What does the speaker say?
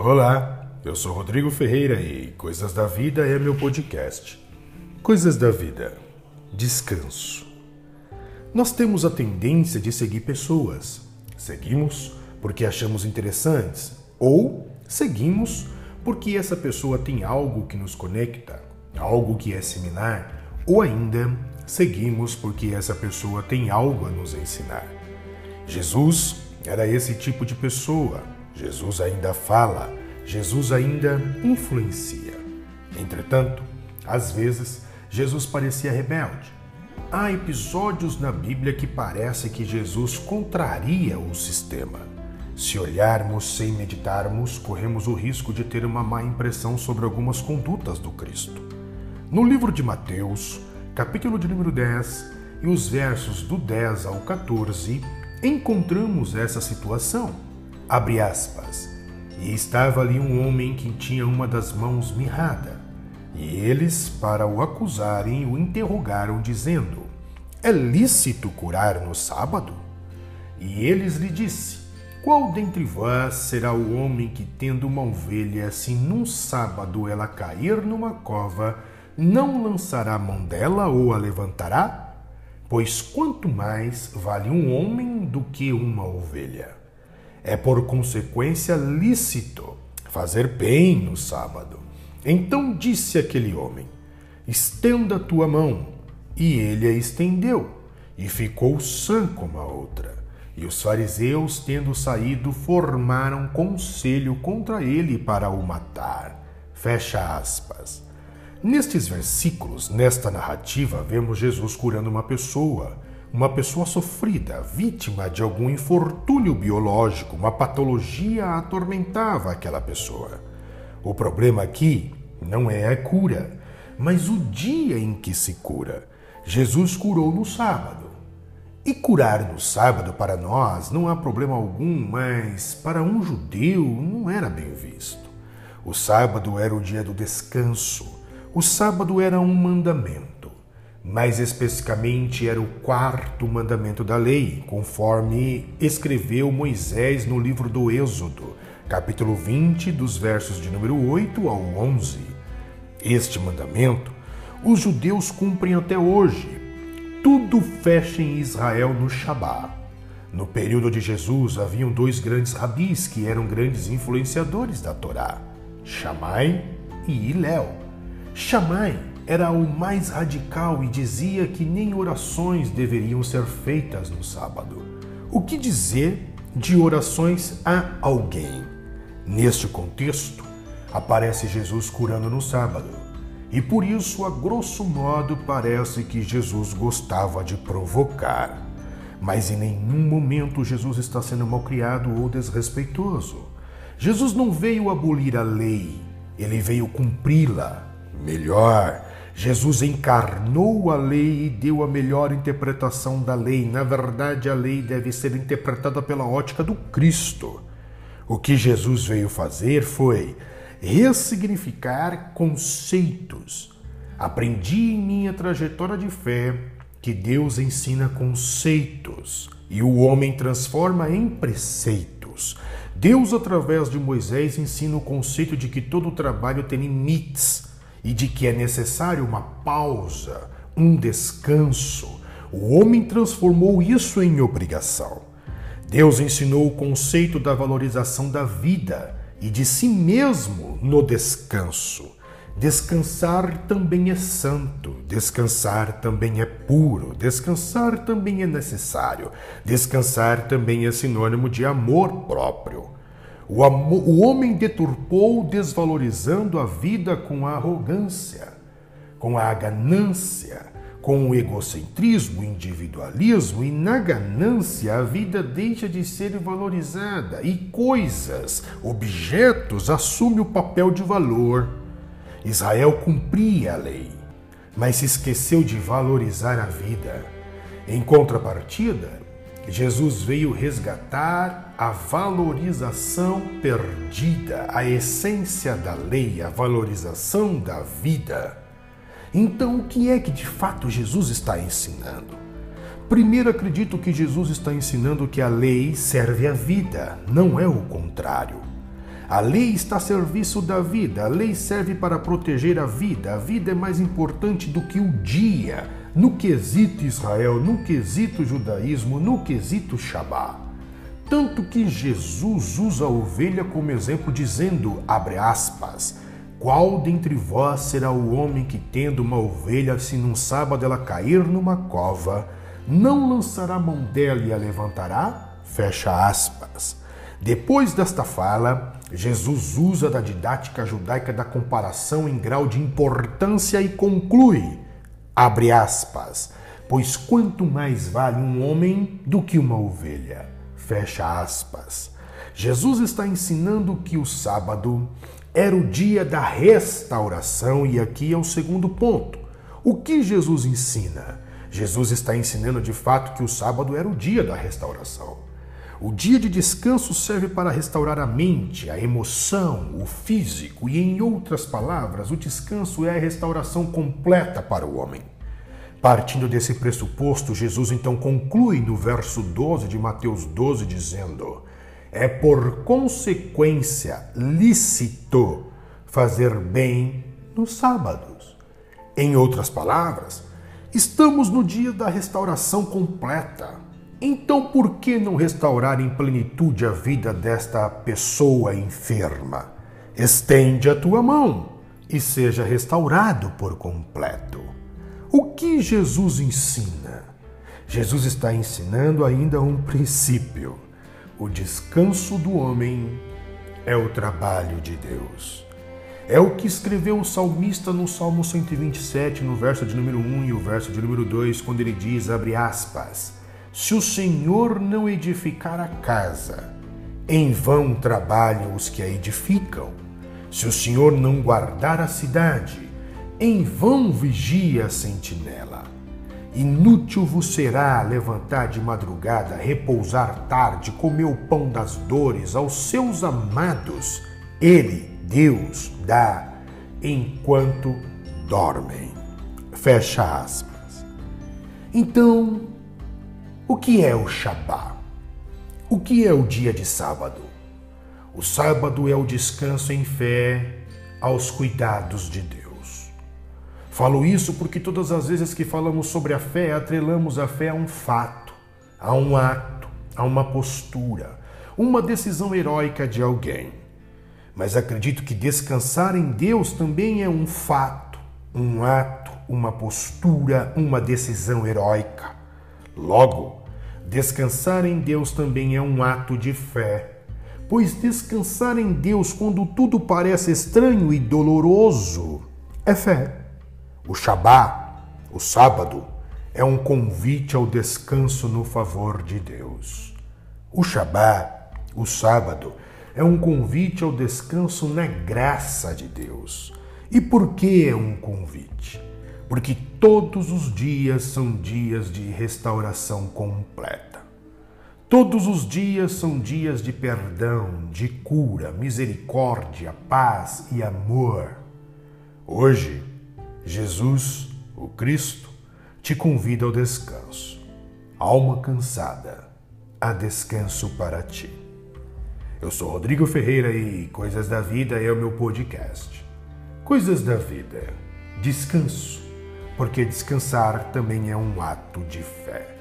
Olá, eu sou Rodrigo Ferreira e Coisas da Vida é meu podcast. Coisas da Vida. Descanso. Nós temos a tendência de seguir pessoas. Seguimos porque achamos interessantes ou seguimos porque essa pessoa tem algo que nos conecta, algo que é similar, ou ainda seguimos porque essa pessoa tem algo a nos ensinar. Jesus era esse tipo de pessoa. Jesus ainda fala, Jesus ainda influencia. Entretanto, às vezes, Jesus parecia rebelde. Há episódios na Bíblia que parece que Jesus contraria o sistema. Se olharmos sem meditarmos, corremos o risco de ter uma má impressão sobre algumas condutas do Cristo. No livro de Mateus, capítulo de número 10 e os versos do 10 ao 14, encontramos essa situação. Abre aspas. E estava ali um homem que tinha uma das mãos mirrada. E eles, para o acusarem, o interrogaram, dizendo: É lícito curar no sábado? E eles lhe disse: Qual dentre vós será o homem que, tendo uma ovelha, se num sábado ela cair numa cova, não lançará a mão dela ou a levantará? Pois quanto mais vale um homem do que uma ovelha. É por consequência lícito fazer bem no sábado. Então disse aquele homem: Estenda a tua mão. E ele a estendeu, e ficou sã como a outra. E os fariseus, tendo saído, formaram conselho contra ele para o matar. Fecha aspas. Nestes versículos, nesta narrativa, vemos Jesus curando uma pessoa, uma pessoa sofrida, vítima de algum infortúnio biológico, uma patologia atormentava aquela pessoa. O problema aqui não é a cura, mas o dia em que se cura. Jesus curou no sábado. E curar no sábado para nós não há problema algum, mas para um judeu não era bem visto. O sábado era o dia do descanso o sábado era um mandamento, mais especificamente era o quarto mandamento da lei, conforme escreveu Moisés no livro do Êxodo, capítulo 20, dos versos de número 8 ao 11. Este mandamento os judeus cumprem até hoje. Tudo fecha em Israel no Shabá. No período de Jesus haviam dois grandes rabis que eram grandes influenciadores da Torá, Shammai e Iléu. Shammai era o mais radical e dizia que nem orações deveriam ser feitas no sábado. O que dizer de orações a alguém? Neste contexto, aparece Jesus curando no sábado. E por isso, a grosso modo, parece que Jesus gostava de provocar. Mas em nenhum momento Jesus está sendo malcriado ou desrespeitoso. Jesus não veio abolir a lei, ele veio cumpri-la. Melhor, Jesus encarnou a lei e deu a melhor interpretação da lei. Na verdade, a lei deve ser interpretada pela ótica do Cristo. O que Jesus veio fazer foi ressignificar conceitos. Aprendi em minha trajetória de fé que Deus ensina conceitos e o homem transforma em preceitos. Deus, através de Moisés, ensina o conceito de que todo trabalho tem limites e de que é necessário uma pausa, um descanso. O homem transformou isso em obrigação. Deus ensinou o conceito da valorização da vida e de si mesmo no descanso. Descansar também é santo, descansar também é puro, descansar também é necessário, descansar também é sinônimo de amor próprio. O, amor, o homem deturpou, desvalorizando a vida com a arrogância, com a ganância, com o egocentrismo, o individualismo, e na ganância a vida deixa de ser valorizada e coisas, objetos assumem o papel de valor. Israel cumpria a lei, mas se esqueceu de valorizar a vida. Em contrapartida, Jesus veio resgatar a valorização perdida, a essência da lei, a valorização da vida. Então, o que é que de fato Jesus está ensinando? Primeiro, acredito que Jesus está ensinando que a lei serve à vida, não é o contrário. A lei está a serviço da vida, a lei serve para proteger a vida. A vida é mais importante do que o dia, no quesito Israel, no quesito judaísmo, no quesito Shabá. Tanto que Jesus usa a ovelha como exemplo, dizendo, abre aspas, qual dentre vós será o homem que, tendo uma ovelha, se num sábado ela cair numa cova, não lançará mão dela e a levantará? Fecha aspas. Depois desta fala, Jesus usa da didática judaica da comparação em grau de importância e conclui, abre aspas, pois quanto mais vale um homem do que uma ovelha, fecha aspas. Jesus está ensinando que o sábado era o dia da restauração e aqui é o segundo ponto. O que Jesus ensina? Jesus está ensinando de fato que o sábado era o dia da restauração. O dia de descanso serve para restaurar a mente, a emoção, o físico, e em outras palavras, o descanso é a restauração completa para o homem. Partindo desse pressuposto, Jesus então conclui no verso 12 de Mateus 12, dizendo: É por consequência lícito fazer bem nos sábados. Em outras palavras, estamos no dia da restauração completa então, por que não restaurar em plenitude a vida desta pessoa enferma? Estende a tua mão e seja restaurado por completo. O que Jesus ensina? Jesus está ensinando ainda um princípio. O descanso do homem é o trabalho de Deus. É o que escreveu o salmista no Salmo 127, no verso de número 1 e o verso de número 2, quando ele diz, abre aspas, se o Senhor não edificar a casa, em vão trabalham os que a edificam. Se o Senhor não guardar a cidade, em vão vigia a sentinela. Inútil vos será levantar de madrugada, repousar tarde, comer o pão das dores aos seus amados. Ele, Deus, dá enquanto dormem. Fecha aspas. Então, o que é o Shabá? O que é o dia de sábado? O sábado é o descanso em fé aos cuidados de Deus. Falo isso porque todas as vezes que falamos sobre a fé, atrelamos a fé a um fato, a um ato, a uma postura, uma decisão heróica de alguém. Mas acredito que descansar em Deus também é um fato, um ato, uma postura, uma decisão heróica. Logo, descansar em Deus também é um ato de fé, pois descansar em Deus quando tudo parece estranho e doloroso é fé. O Shabá, o sábado, é um convite ao descanso no favor de Deus. O Shabá, o sábado, é um convite ao descanso na graça de Deus. E por que é um convite? porque todos os dias são dias de restauração completa. Todos os dias são dias de perdão, de cura, misericórdia, paz e amor. Hoje, Jesus, o Cristo, te convida ao descanso. Alma cansada, há descanso para ti. Eu sou Rodrigo Ferreira e Coisas da Vida é o meu podcast. Coisas da Vida, descanso porque descansar também é um ato de fé.